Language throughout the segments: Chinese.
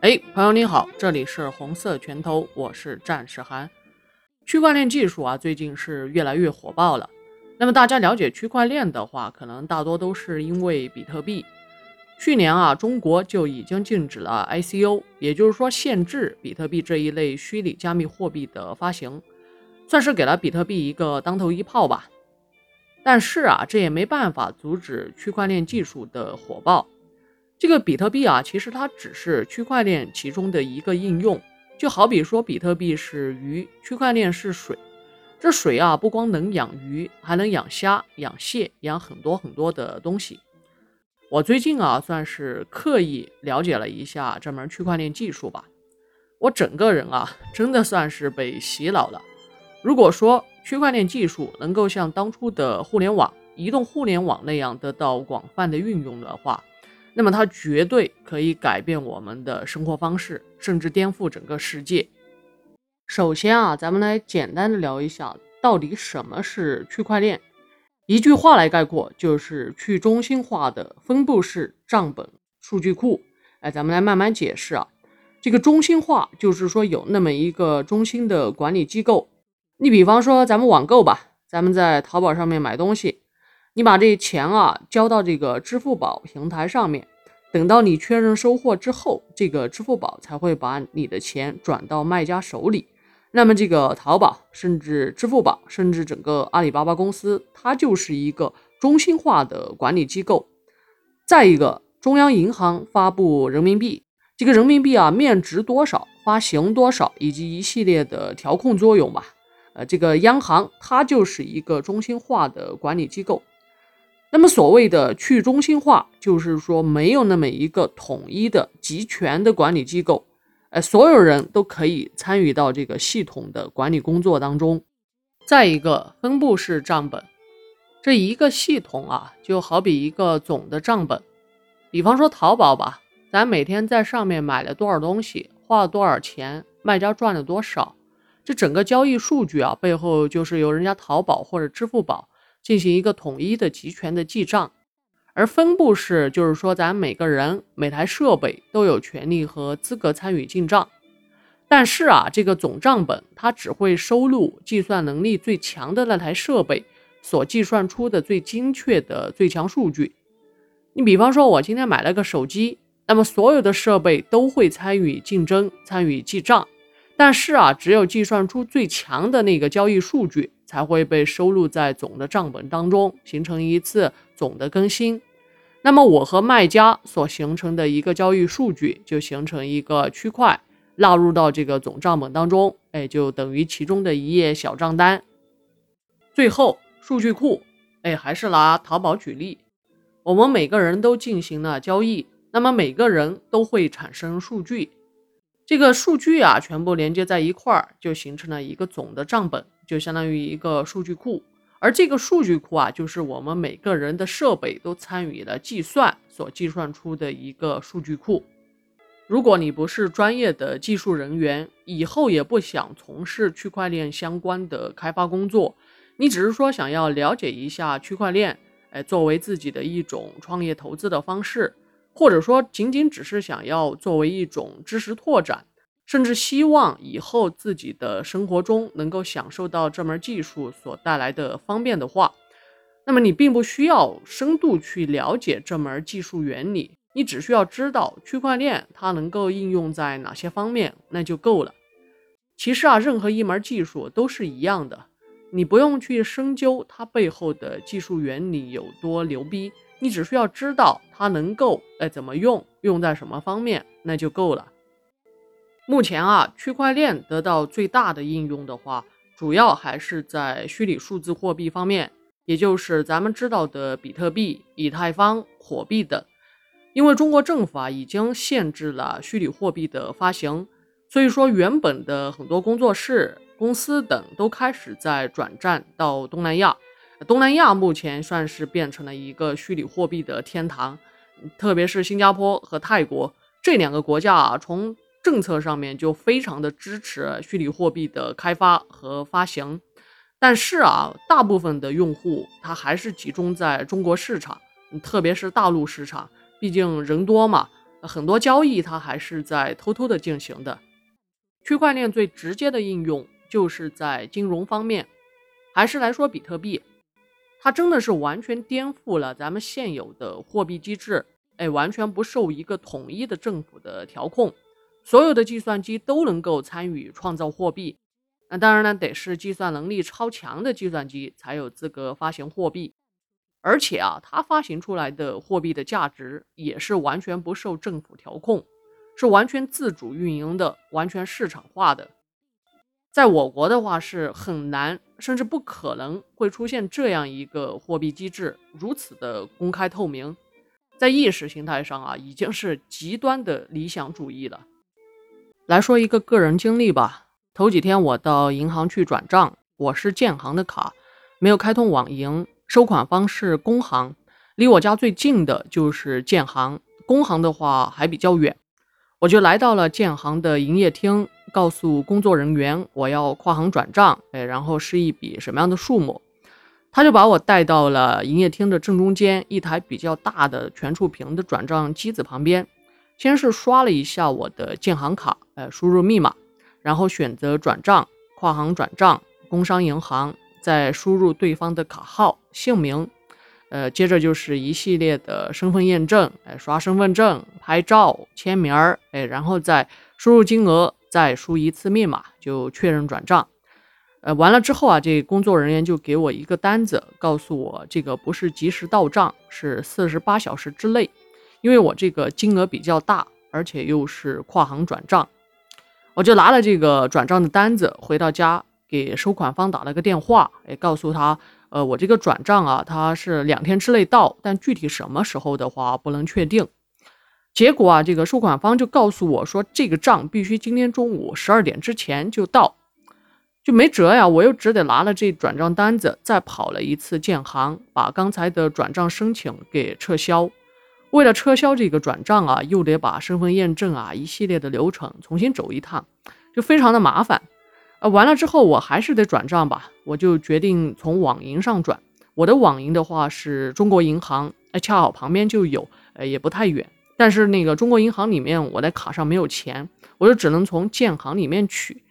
哎，朋友你好，这里是红色拳头，我是战士涵。区块链技术啊，最近是越来越火爆了。那么大家了解区块链的话，可能大多都是因为比特币。去年啊，中国就已经禁止了 ICO，也就是说限制比特币这一类虚拟加密货币的发行，算是给了比特币一个当头一炮吧。但是啊，这也没办法阻止区块链技术的火爆。这个比特币啊，其实它只是区块链其中的一个应用，就好比说比特币是鱼，区块链是水。这水啊，不光能养鱼，还能养虾、养蟹、养很多很多的东西。我最近啊，算是刻意了解了一下这门区块链技术吧。我整个人啊，真的算是被洗脑了。如果说区块链技术能够像当初的互联网、移动互联网那样得到广泛的运用的话，那么它绝对可以改变我们的生活方式，甚至颠覆整个世界。首先啊，咱们来简单的聊一下，到底什么是区块链？一句话来概括，就是去中心化的分布式账本数据库。哎，咱们来慢慢解释啊。这个中心化就是说有那么一个中心的管理机构。你比方说咱们网购吧，咱们在淘宝上面买东西。你把这钱啊交到这个支付宝平台上面，等到你确认收货之后，这个支付宝才会把你的钱转到卖家手里。那么这个淘宝，甚至支付宝，甚至整个阿里巴巴公司，它就是一个中心化的管理机构。再一个，中央银行发布人民币，这个人民币啊面值多少，发行多少，以及一系列的调控作用吧。呃，这个央行它就是一个中心化的管理机构。那么所谓的去中心化，就是说没有那么一个统一的集权的管理机构，呃，所有人都可以参与到这个系统的管理工作当中。再一个，分布式账本，这一个系统啊，就好比一个总的账本。比方说淘宝吧，咱每天在上面买了多少东西，花了多少钱，卖家赚了多少，这整个交易数据啊，背后就是由人家淘宝或者支付宝。进行一个统一的集权的记账，而分布式就是说，咱每个人每台设备都有权利和资格参与进账。但是啊，这个总账本它只会收录计算能力最强的那台设备所计算出的最精确的最强数据。你比方说，我今天买了个手机，那么所有的设备都会参与竞争、参与记账。但是啊，只有计算出最强的那个交易数据。才会被收录在总的账本当中，形成一次总的更新。那么我和卖家所形成的一个交易数据，就形成一个区块，纳入到这个总账本当中，哎，就等于其中的一页小账单。最后，数据库，哎，还是拿淘宝举例，我们每个人都进行了交易，那么每个人都会产生数据，这个数据啊，全部连接在一块儿，就形成了一个总的账本。就相当于一个数据库，而这个数据库啊，就是我们每个人的设备都参与了计算所计算出的一个数据库。如果你不是专业的技术人员，以后也不想从事区块链相关的开发工作，你只是说想要了解一下区块链，哎，作为自己的一种创业投资的方式，或者说仅仅只是想要作为一种知识拓展。甚至希望以后自己的生活中能够享受到这门技术所带来的方便的话，那么你并不需要深度去了解这门技术原理，你只需要知道区块链它能够应用在哪些方面，那就够了。其实啊，任何一门技术都是一样的，你不用去深究它背后的技术原理有多牛逼，你只需要知道它能够哎怎么用，用在什么方面，那就够了。目前啊，区块链得到最大的应用的话，主要还是在虚拟数字货币方面，也就是咱们知道的比特币、以太坊、火币等。因为中国政府啊已经限制了虚拟货币的发行，所以说原本的很多工作室、公司等都开始在转战到东南亚。东南亚目前算是变成了一个虚拟货币的天堂，特别是新加坡和泰国这两个国家啊，从政策上面就非常的支持虚拟货币的开发和发行，但是啊，大部分的用户他还是集中在中国市场，特别是大陆市场，毕竟人多嘛，很多交易它还是在偷偷的进行的。区块链最直接的应用就是在金融方面，还是来说比特币，它真的是完全颠覆了咱们现有的货币机制，哎，完全不受一个统一的政府的调控，所有的计算机都能够参与创造货币。那当然呢，得是计算能力超强的计算机才有资格发行货币，而且啊，它发行出来的货币的价值也是完全不受政府调控，是完全自主运营的，完全市场化的。在我国的话是很难，甚至不可能会出现这样一个货币机制如此的公开透明，在意识形态上啊，已经是极端的理想主义了。来说一个个人经历吧。头几天我到银行去转账，我是建行的卡，没有开通网银，收款方是工行，离我家最近的就是建行，工行的话还比较远，我就来到了建行的营业厅，告诉工作人员我要跨行转账，哎，然后是一笔什么样的数目，他就把我带到了营业厅的正中间一台比较大的全触屏的转账机子旁边，先是刷了一下我的建行卡，呃，输入密码。然后选择转账、跨行转账、工商银行，再输入对方的卡号、姓名，呃，接着就是一系列的身份验证，哎，刷身份证、拍照、签名儿，哎，然后再输入金额，再输一次密码就确认转账。呃，完了之后啊，这工作人员就给我一个单子，告诉我这个不是及时到账，是四十八小时之内，因为我这个金额比较大，而且又是跨行转账。我就拿了这个转账的单子回到家，给收款方打了个电话，也告诉他，呃，我这个转账啊，他是两天之内到，但具体什么时候的话不能确定。结果啊，这个收款方就告诉我说，这个账必须今天中午十二点之前就到，就没辙呀，我又只得拿了这转账单子，再跑了一次建行，把刚才的转账申请给撤销。为了撤销这个转账啊，又得把身份验证啊一系列的流程重新走一趟，就非常的麻烦。呃，完了之后我还是得转账吧，我就决定从网银上转。我的网银的话是中国银行，哎，恰好旁边就有，呃，也不太远。但是那个中国银行里面我的卡上没有钱，我就只能从建行里面取。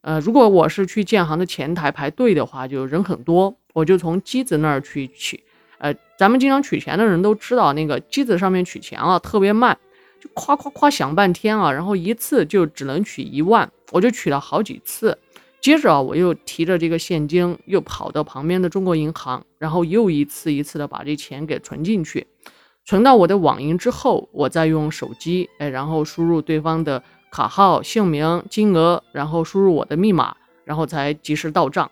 呃，如果我是去建行的前台排队的话，就人很多，我就从机子那儿去取。呃，咱们经常取钱的人都知道，那个机子上面取钱啊特别慢，就夸夸夸响半天啊，然后一次就只能取一万，我就取了好几次。接着啊，我又提着这个现金，又跑到旁边的中国银行，然后又一次一次的把这钱给存进去，存到我的网银之后，我再用手机，哎，然后输入对方的卡号、姓名、金额，然后输入我的密码，然后才及时到账。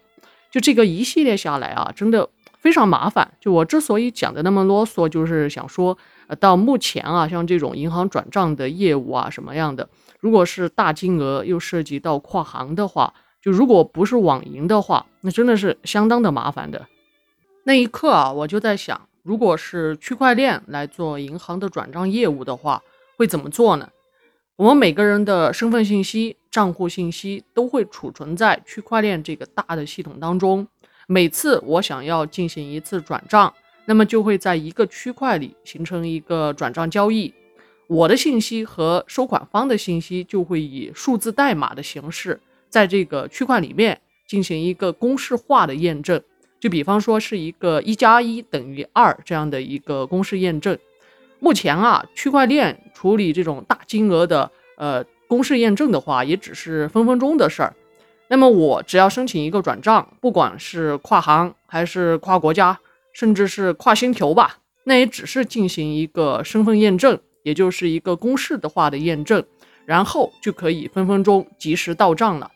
就这个一系列下来啊，真的。非常麻烦，就我之所以讲的那么啰嗦，就是想说，呃，到目前啊，像这种银行转账的业务啊，什么样的，如果是大金额又涉及到跨行的话，就如果不是网银的话，那真的是相当的麻烦的。那一刻啊，我就在想，如果是区块链来做银行的转账业务的话，会怎么做呢？我们每个人的身份信息、账户信息都会储存在区块链这个大的系统当中。每次我想要进行一次转账，那么就会在一个区块里形成一个转账交易，我的信息和收款方的信息就会以数字代码的形式，在这个区块里面进行一个公式化的验证。就比方说是一个一加一等于二这样的一个公式验证。目前啊，区块链处理这种大金额的呃公式验证的话，也只是分分钟的事儿。那么我只要申请一个转账，不管是跨行还是跨国家，甚至是跨星球吧，那也只是进行一个身份验证，也就是一个公式的话的验证，然后就可以分分钟及时到账了。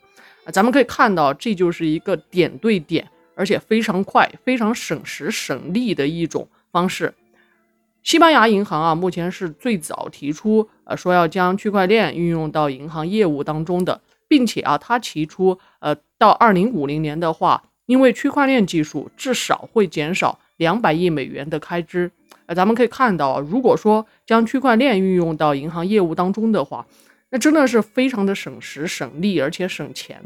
咱们可以看到，这就是一个点对点，而且非常快、非常省时省力的一种方式。西班牙银行啊，目前是最早提出，呃，说要将区块链运用到银行业务当中的。并且啊，他提出，呃，到二零五零年的话，因为区块链技术至少会减少两百亿美元的开支。呃，咱们可以看到，如果说将区块链运用到银行业务当中的话，那真的是非常的省时省力，而且省钱。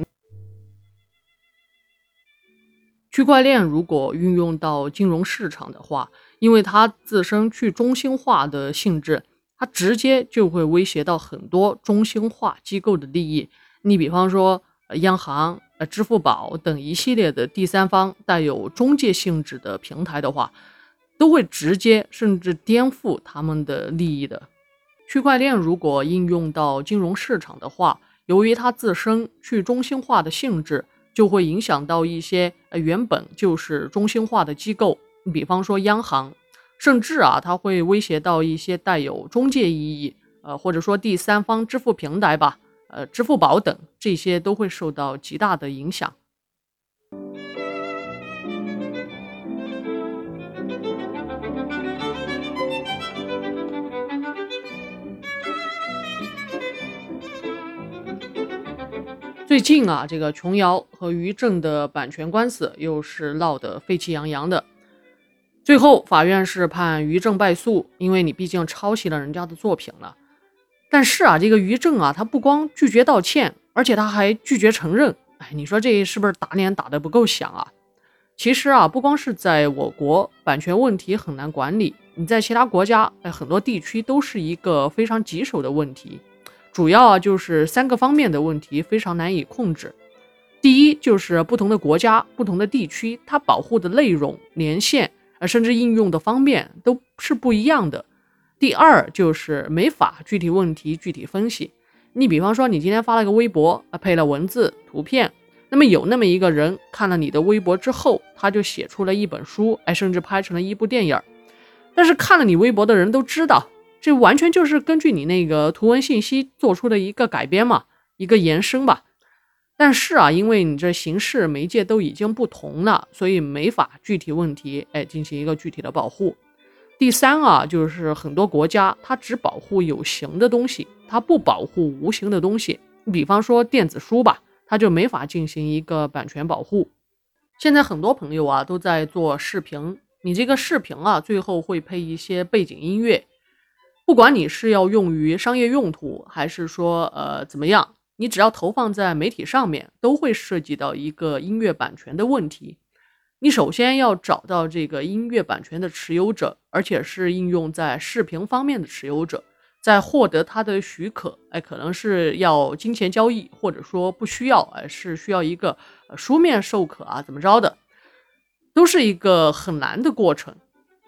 区块链如果运用到金融市场的话，因为它自身去中心化的性质，它直接就会威胁到很多中心化机构的利益。你比方说，央行、呃，支付宝等一系列的第三方带有中介性质的平台的话，都会直接甚至颠覆他们的利益的。区块链如果应用到金融市场的话，由于它自身去中心化的性质，就会影响到一些呃原本就是中心化的机构，比方说央行，甚至啊，它会威胁到一些带有中介意义，呃，或者说第三方支付平台吧，呃，支付宝等这些都会受到极大的影响。最近啊，这个琼瑶和于正的版权官司又是闹得沸气扬扬的。最后，法院是判于正败诉，因为你毕竟抄袭了人家的作品了。但是啊，这个于正啊，他不光拒绝道歉，而且他还拒绝承认。哎，你说这是不是打脸打得不够响啊？其实啊，不光是在我国，版权问题很难管理，你在其他国家，哎，很多地区都是一个非常棘手的问题。主要啊就是三个方面的问题非常难以控制。第一就是不同的国家、不同的地区，它保护的内容、年限啊，甚至应用的方面都是不一样的。第二就是没法具体问题具体分析。你比方说，你今天发了个微博啊，配了文字、图片，那么有那么一个人看了你的微博之后，他就写出了一本书，哎，甚至拍成了一部电影。但是看了你微博的人都知道。这完全就是根据你那个图文信息做出的一个改编嘛，一个延伸吧。但是啊，因为你这形式媒介都已经不同了，所以没法具体问题哎进行一个具体的保护。第三啊，就是很多国家它只保护有形的东西，它不保护无形的东西。比方说电子书吧，它就没法进行一个版权保护。现在很多朋友啊都在做视频，你这个视频啊最后会配一些背景音乐。不管你是要用于商业用途，还是说呃怎么样，你只要投放在媒体上面，都会涉及到一个音乐版权的问题。你首先要找到这个音乐版权的持有者，而且是应用在视频方面的持有者，在获得他的许可，哎，可能是要金钱交易，或者说不需要，哎，是需要一个书面授可啊，怎么着的，都是一个很难的过程。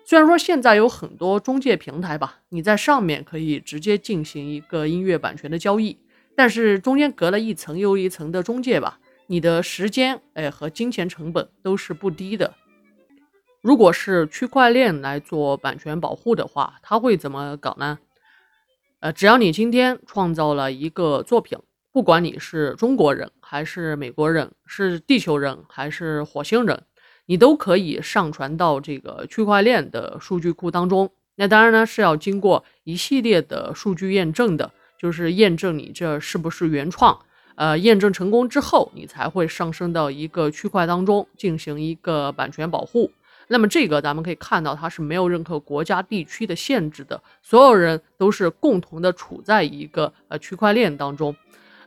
虽然说现在有很多中介平台吧，你在上面可以直接进行一个音乐版权的交易，但是中间隔了一层又一层的中介吧，你的时间哎和金钱成本都是不低的。如果是区块链来做版权保护的话，它会怎么搞呢？呃，只要你今天创造了一个作品，不管你是中国人还是美国人，是地球人还是火星人。你都可以上传到这个区块链的数据库当中。那当然呢是要经过一系列的数据验证的，就是验证你这是不是原创。呃，验证成功之后，你才会上升到一个区块当中进行一个版权保护。那么这个咱们可以看到，它是没有任何国家地区的限制的，所有人都是共同的处在一个呃区块链当中。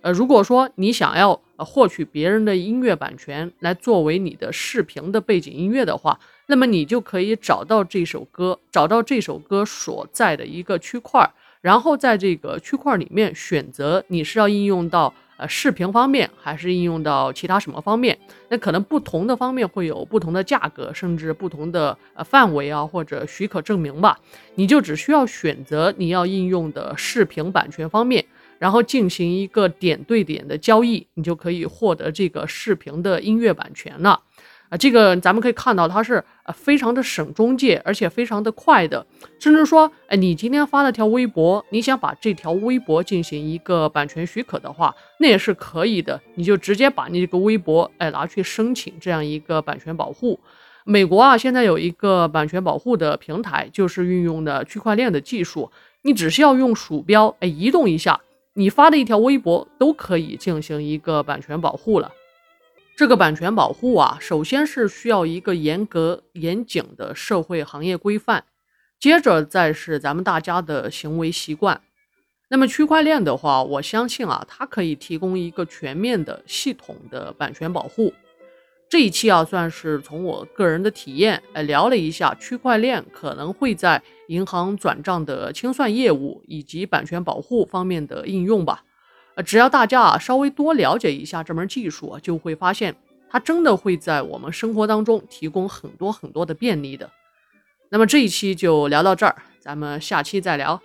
呃，如果说你想要获取别人的音乐版权来作为你的视频的背景音乐的话，那么你就可以找到这首歌，找到这首歌所在的一个区块，然后在这个区块里面选择你是要应用到呃视频方面，还是应用到其他什么方面？那可能不同的方面会有不同的价格，甚至不同的呃范围啊，或者许可证明吧。你就只需要选择你要应用的视频版权方面。然后进行一个点对点的交易，你就可以获得这个视频的音乐版权了。啊，这个咱们可以看到，它是呃非常的省中介，而且非常的快的。甚至说，哎，你今天发了条微博，你想把这条微博进行一个版权许可的话，那也是可以的。你就直接把你这个微博，哎，拿去申请这样一个版权保护。美国啊，现在有一个版权保护的平台，就是运用的区块链的技术，你只需要用鼠标，哎，移动一下。你发的一条微博都可以进行一个版权保护了。这个版权保护啊，首先是需要一个严格严谨的社会行业规范，接着再是咱们大家的行为习惯。那么区块链的话，我相信啊，它可以提供一个全面的系统的版权保护。这一期啊，算是从我个人的体验，呃，聊了一下区块链可能会在银行转账的清算业务以及版权保护方面的应用吧。呃，只要大家啊稍微多了解一下这门技术啊，就会发现它真的会在我们生活当中提供很多很多的便利的。那么这一期就聊到这儿，咱们下期再聊。